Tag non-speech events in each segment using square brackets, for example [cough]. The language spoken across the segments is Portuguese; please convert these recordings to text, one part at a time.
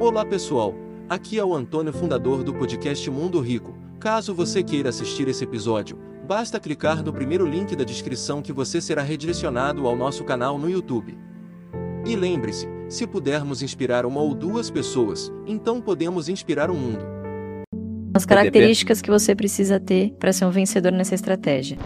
Olá pessoal, aqui é o Antônio, fundador do podcast Mundo Rico. Caso você queira assistir esse episódio, basta clicar no primeiro link da descrição que você será redirecionado ao nosso canal no YouTube. E lembre-se, se pudermos inspirar uma ou duas pessoas, então podemos inspirar o mundo. As características que você precisa ter para ser um vencedor nessa estratégia.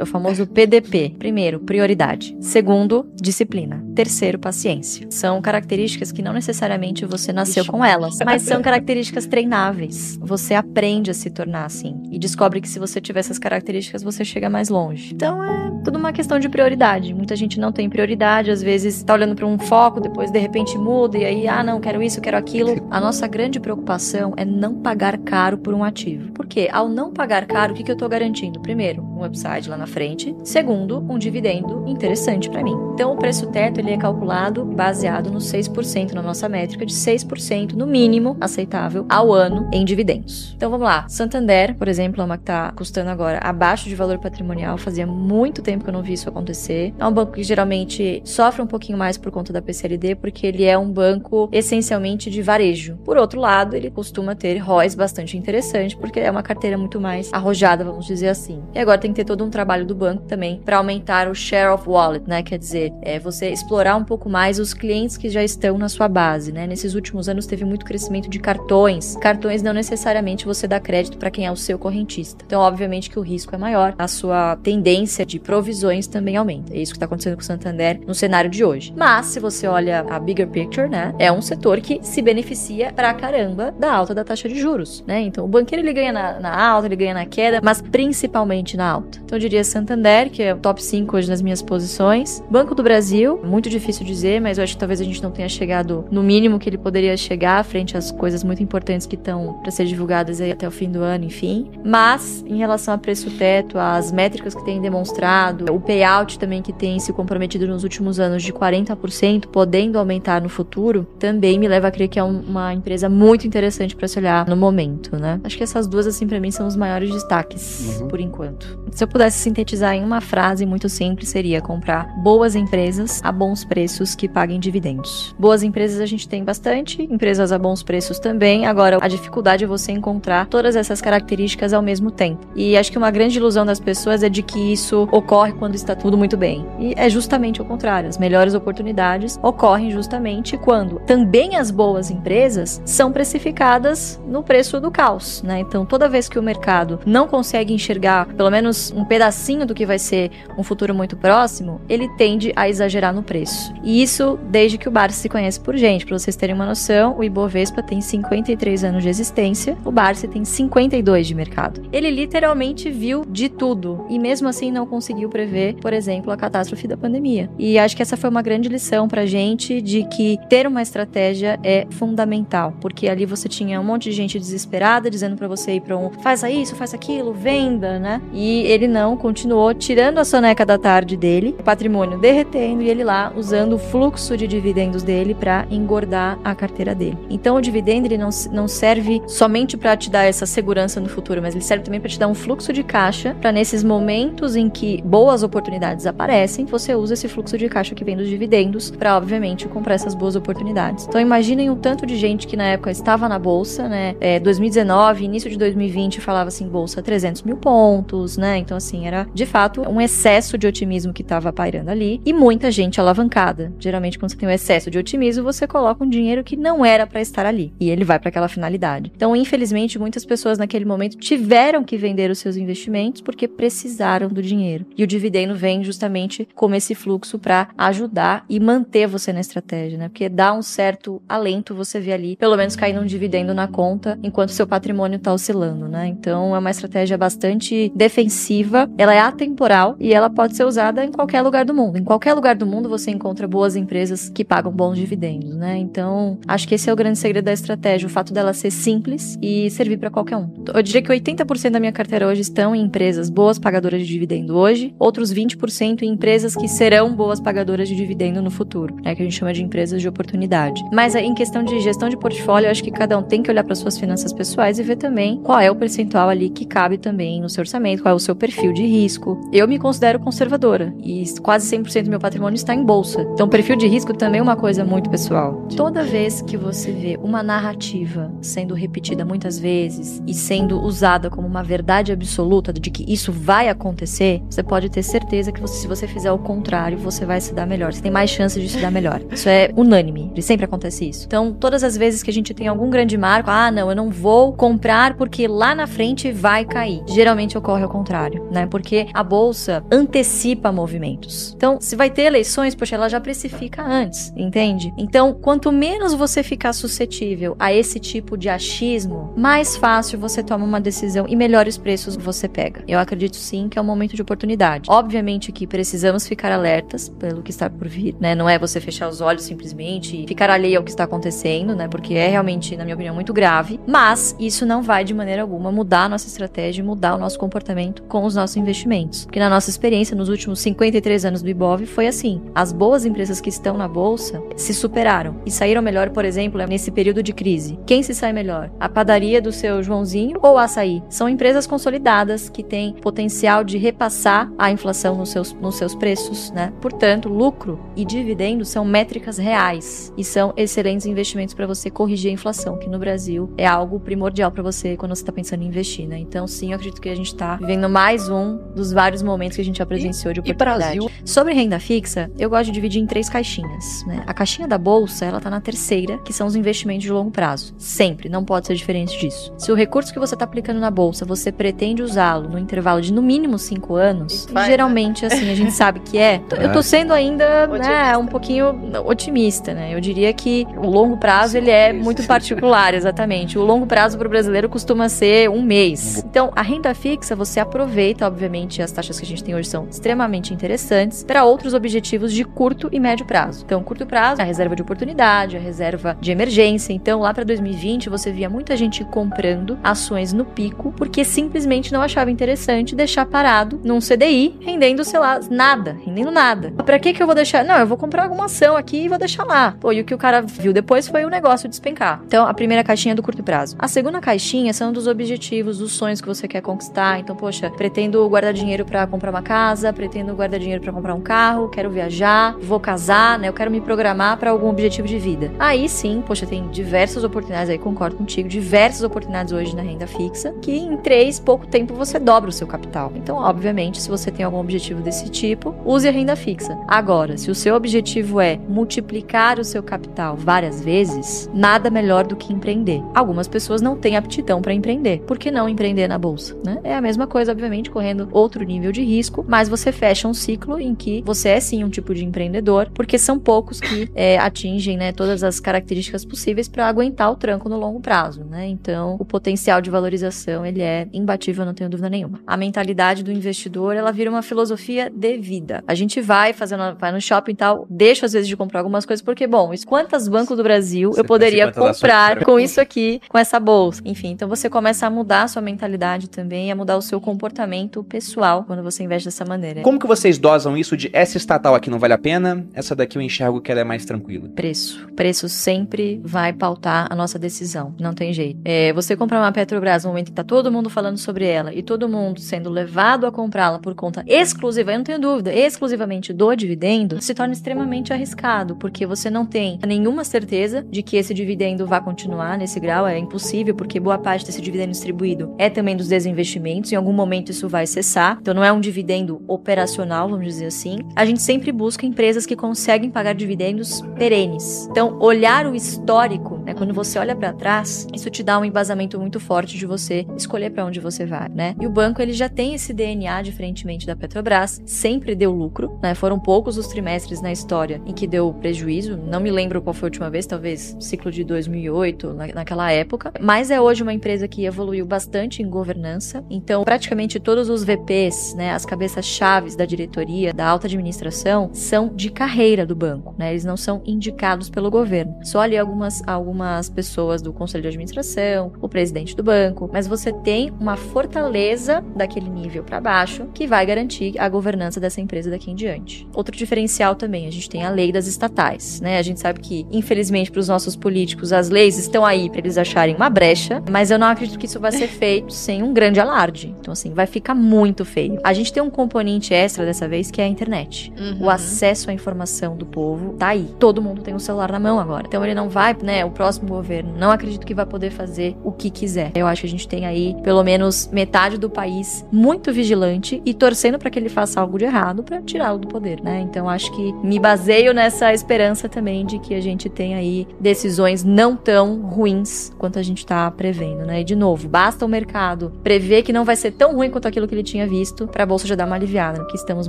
É o famoso PDP. Primeiro, prioridade. Segundo, disciplina. Terceiro, paciência. São características que não necessariamente você nasceu com elas, mas são [laughs] características treináveis. Você aprende a se tornar assim e descobre que se você tiver essas características, você chega mais longe. Então é tudo uma questão de prioridade. Muita gente não tem prioridade, às vezes tá olhando para um foco, depois de repente muda e aí, ah, não, quero isso, quero aquilo. [laughs] A nossa grande preocupação é não pagar caro por um ativo. Porque ao não pagar caro, o que, que eu tô garantindo? Primeiro, um upside lá na frente. Segundo, um dividendo interessante para mim. Então, o preço teto ele é calculado baseado no 6% na nossa métrica de 6% no mínimo aceitável ao ano em dividendos. Então, vamos lá. Santander, por exemplo, é uma que está custando agora abaixo de valor patrimonial. Fazia muito tempo que eu não vi isso acontecer. É um banco que geralmente sofre um pouquinho mais por conta da PCLD, porque ele é um banco essencialmente de varejo. Por outro lado, ele costuma ter ROIs bastante interessante, porque é uma carteira muito mais arrojada, vamos dizer assim. E agora tem que ter todo um trabalho do banco também para aumentar o share of wallet, né? Quer dizer, é você explorar um pouco mais os clientes que já estão na sua base, né? Nesses últimos anos teve muito crescimento de cartões. Cartões não necessariamente você dá crédito para quem é o seu correntista. Então, obviamente que o risco é maior, a sua tendência de provisões também aumenta. É isso que está acontecendo com o Santander no cenário de hoje. Mas se você olha a bigger picture, né? É um setor que se beneficia pra caramba da alta da taxa de juros, né? Então, o banqueiro ele ganha na, na alta, ele ganha na queda, mas principalmente na alta. Então, eu diria Santander, que é o top 5 hoje nas minhas posições. Banco do Brasil, muito difícil dizer, mas eu acho que talvez a gente não tenha chegado no mínimo que ele poderia chegar frente às coisas muito importantes que estão para ser divulgadas aí até o fim do ano, enfim. Mas, em relação a preço teto, as métricas que tem demonstrado, o payout também que tem se comprometido nos últimos anos de 40%, podendo aumentar no futuro, também me leva a crer que é um, uma empresa muito interessante para se olhar no momento, né? Acho que essas duas, assim, para mim são os maiores destaques, uhum. por enquanto. Se eu pudesse sintetizar em uma frase muito simples, seria comprar boas empresas a bons preços que paguem dividendos. Boas empresas a gente tem bastante, empresas a bons preços também. Agora, a dificuldade é você encontrar todas essas características ao mesmo tempo. E acho que uma grande ilusão das pessoas é de que isso ocorre quando está tudo muito bem. E é justamente o contrário. As melhores oportunidades ocorrem justamente quando também as boas empresas são precificadas no preço do caos, né? Então, toda vez que o mercado não consegue enxergar pelo menos um pedacinho do que vai ser um futuro muito próximo, ele tende a exagerar no preço. E isso desde que o Barça se conhece por gente. Para vocês terem uma noção, o Ibovespa tem 53 anos de existência, o Barça tem 52 de mercado. Ele literalmente viu de tudo e mesmo assim não conseguiu prever, por exemplo, a catástrofe da pandemia. E acho que essa foi uma grande lição pra gente de que ter uma estratégia é fundamental, porque ali você tinha um monte de gente desesperada dizendo para você ir para um faça isso, faça aquilo, venda, né? E ele não continuou tirando a soneca da tarde dele, o patrimônio e ele lá usando o fluxo de dividendos dele para engordar a carteira dele. Então o dividendo ele não, não serve somente para te dar essa segurança no futuro, mas ele serve também para te dar um fluxo de caixa para nesses momentos em que boas oportunidades aparecem, você usa esse fluxo de caixa que vem dos dividendos para obviamente comprar essas boas oportunidades. Então imaginem o tanto de gente que na época estava na bolsa, né? É, 2019, início de 2020 falava assim bolsa 300 mil pontos, né? Então assim era de fato um excesso de otimismo que estava pairando ali e muita gente alavancada. Geralmente quando você tem um excesso de otimismo, você coloca um dinheiro que não era para estar ali e ele vai para aquela finalidade. Então, infelizmente, muitas pessoas naquele momento tiveram que vender os seus investimentos porque precisaram do dinheiro. E o dividendo vem justamente como esse fluxo para ajudar e manter você na estratégia, né? Porque dá um certo alento você ver ali, pelo menos caindo um dividendo na conta enquanto seu patrimônio está oscilando, né? Então, é uma estratégia bastante defensiva, ela é atemporal e ela pode ser usada em qualquer lugar do mundo. Em qualquer lugar do mundo você encontra boas empresas que pagam bons dividendos, né? Então, acho que esse é o grande segredo da estratégia, o fato dela ser simples e servir para qualquer um. Eu diria que 80% da minha carteira hoje estão em empresas boas pagadoras de dividendo hoje, outros 20% em empresas que serão boas pagadoras de dividendo no futuro, né? Que a gente chama de empresas de oportunidade. Mas em questão de gestão de portfólio, eu acho que cada um tem que olhar para suas finanças pessoais e ver também qual é o percentual ali que cabe também no seu orçamento, qual é o seu perfil de risco. Eu me considero conservadora e quase 100% do meu patrimônio está em bolsa. Então, perfil de risco também é uma coisa muito pessoal. Toda vez que você vê uma narrativa sendo repetida muitas vezes e sendo usada como uma verdade absoluta de que isso vai acontecer, você pode ter certeza que você, se você fizer o contrário, você vai se dar melhor. Você tem mais chance de se dar melhor. Isso é unânime. Sempre acontece isso. Então, todas as vezes que a gente tem algum grande marco, ah, não, eu não vou comprar porque lá na frente vai cair. Geralmente ocorre ao contrário, né? Porque a bolsa antecipa movimentos. Então, se vai ter eleições, poxa, ela já precifica antes, entende? Então, quanto menos você ficar suscetível a esse tipo de achismo, mais fácil você toma uma decisão e melhores preços você pega. Eu acredito sim que é um momento de oportunidade. Obviamente que precisamos ficar alertas pelo que está por vir, né? Não é você fechar os olhos simplesmente e ficar alheio ao que está acontecendo, né? Porque é realmente, na minha opinião, muito grave. Mas isso não vai de maneira alguma mudar a nossa estratégia, mudar o nosso comportamento com os nossos investimentos. Porque na nossa experiência nos últimos 53 anos do Ibov foi assim: as boas empresas que estão na bolsa se superaram e saíram melhor, por exemplo, nesse período de crise. Quem se sai melhor? A padaria do seu Joãozinho ou a açaí? São empresas consolidadas que têm potencial de repassar a inflação nos seus, nos seus preços, né? Portanto, lucro e dividendos são métricas reais e são excelentes investimentos para você corrigir a inflação, que no Brasil é algo primordial para você quando você está pensando em investir, né? Então, sim, eu acredito que a gente está vivendo mais um dos vários momentos que a gente já presenciou de oportunidade. Brasil? Sobre renda fixa, eu gosto de dividir em três caixinhas, né? A caixinha da bolsa, ela tá na terceira, que são os investimentos de longo prazo. Sempre, não pode ser diferente disso. Se o recurso que você está aplicando na bolsa, você pretende usá-lo no intervalo de no mínimo cinco anos, Vai, né? geralmente, assim, a gente sabe que é. [laughs] Eu tô sendo ainda, né, um pouquinho otimista, né? Eu diria que o longo prazo, ele é muito particular, exatamente. O longo prazo para o brasileiro costuma ser um mês. Então, a renda fixa, você aproveita, obviamente, as taxas que a gente tem hoje são extremamente interessantes para outros objetivos de curto e médio prazo. Então, curto prazo, a reserva de oportunidade, a reserva de emergência. Então, lá para 2020, você via muita gente comprando ações no pico porque simplesmente não achava interessante deixar parado num CDI, rendendo, sei lá, nada, rendendo nada. Para que que eu vou deixar? Não, eu vou comprar alguma ação aqui e vou deixar lá. Pô, e o que o cara viu depois foi o negócio despencar. Então, a primeira caixinha é do curto prazo. A segunda caixinha são dos objetivos, dos sonhos que você quer conquistar. Então, poxa, pretendo guardar dinheiro para comprar uma casa, pretendo guardar dinheiro para comprar um carro, quero viajar, vou casar, né? Eu quero me programar para algum objetivo de vida. Aí sim, poxa, tem diversas oportunidades aí, concordo contigo, diversas oportunidades hoje na renda fixa, que em três, pouco tempo você dobra o seu capital. Então, obviamente, se você tem algum objetivo desse tipo, use a renda fixa. Agora, se o seu objetivo é multiplicar o seu capital várias vezes, nada melhor do que empreender. Algumas pessoas não têm aptidão para empreender. Por que não empreender na bolsa? Né? É a mesma coisa, obviamente, correndo outro nível de risco, mas você fecha um ciclo em que você é sim um tipo de empreendedor, porque são poucos que é, atingem né, todas as características possíveis para aguentar o tranco no longo prazo. Né? Então, o potencial de valorização ele é imbatível, não tenho dúvida nenhuma. A mentalidade do investidor ela vira uma filosofia de vida. A gente vai fazendo, vai no shopping e tal, deixa às vezes de comprar algumas coisas porque bom, quantos bancos do Brasil Você eu poderia tem 50 comprar com isso aqui, com essa bolsa. Enfim, então você começa a mudar a sua mentalidade também, a mudar o seu comportamento pessoal quando você investe dessa maneira. Como que vocês dosam isso de essa estatal aqui não vale a pena, essa daqui eu enxergo que ela é mais tranquila? Preço. Preço sempre vai pautar a nossa decisão. Não tem jeito. É, você comprar uma Petrobras no momento que tá todo mundo falando sobre ela e todo mundo sendo levado a comprá-la por conta exclusiva, eu não tenho dúvida, exclusivamente do dividendo, se torna extremamente arriscado, porque você não tem nenhuma certeza de que esse dividendo vai continuar nesse grau. É impossível, porque boa parte desse dividendo distribuído é também dos desinvestimentos. Em algum momento isso vai cessar. Então não é um dividendo operacional, vamos dizer assim. A gente sempre busca empresas que conseguem pagar dividendos perenes. Então, olhar o histórico, né, quando você olha para trás, isso te dá um embasamento muito forte de você escolher para onde você vai, né? E o banco ele já tem esse DNA diferentemente da Petrobras, sempre deu lucro, né? Foram poucos os trimestres na história em que deu prejuízo. Não me lembro qual foi a última vez, talvez ciclo de 2008, na, naquela época. Mas é hoje uma empresa que evoluiu bastante em governança. Então, praticamente todos os VPs, né, as cabeças chaves da diretoria, da alta administração, são de carreira do banco, né? Eles não são indicados pelo governo. Só ali algumas, algumas algumas pessoas do conselho de administração, o presidente do banco, mas você tem uma fortaleza daquele nível para baixo que vai garantir a governança dessa empresa daqui em diante. Outro diferencial também, a gente tem a lei das estatais, né? A gente sabe que, infelizmente, para os nossos políticos, as leis estão aí para eles acharem uma brecha, mas eu não acredito que isso vai ser feito sem um grande alarde. Então, assim, vai ficar muito feio. A gente tem um componente extra dessa vez que é a internet. Uhum. O acesso à informação do povo tá aí. Todo mundo tem um celular na mão agora. Então ele não vai, né? O próximo governo, não acredito que vai poder fazer o que quiser. Eu acho que a gente tem aí pelo menos metade do país muito vigilante e torcendo para que ele faça algo de errado para tirá-lo do poder, né? Então acho que me baseio nessa esperança também de que a gente tem aí decisões não tão ruins quanto a gente tá prevendo, né? E de novo, basta o mercado prever que não vai ser tão ruim quanto aquilo que ele tinha visto para a bolsa já dar uma aliviada, que estamos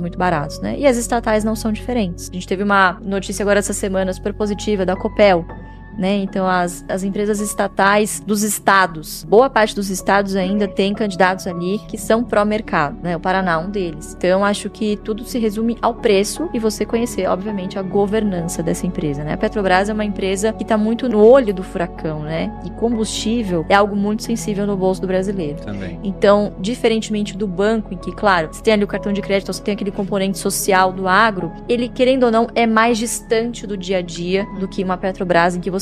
muito baratos, né? E as estatais não são diferentes. A gente teve uma notícia agora essa semana super positiva da Copel, né? Então, as, as empresas estatais dos estados, boa parte dos estados ainda tem candidatos ali que são pró-mercado, né? O Paraná é um deles. Então, acho que tudo se resume ao preço e você conhecer, obviamente, a governança dessa empresa, né? A Petrobras é uma empresa que está muito no olho do furacão, né? E combustível é algo muito sensível no bolso do brasileiro. Também. Então, diferentemente do banco, em que, claro, você tem ali o cartão de crédito, você tem aquele componente social do agro, ele, querendo ou não, é mais distante do dia a dia do que uma Petrobras, em que você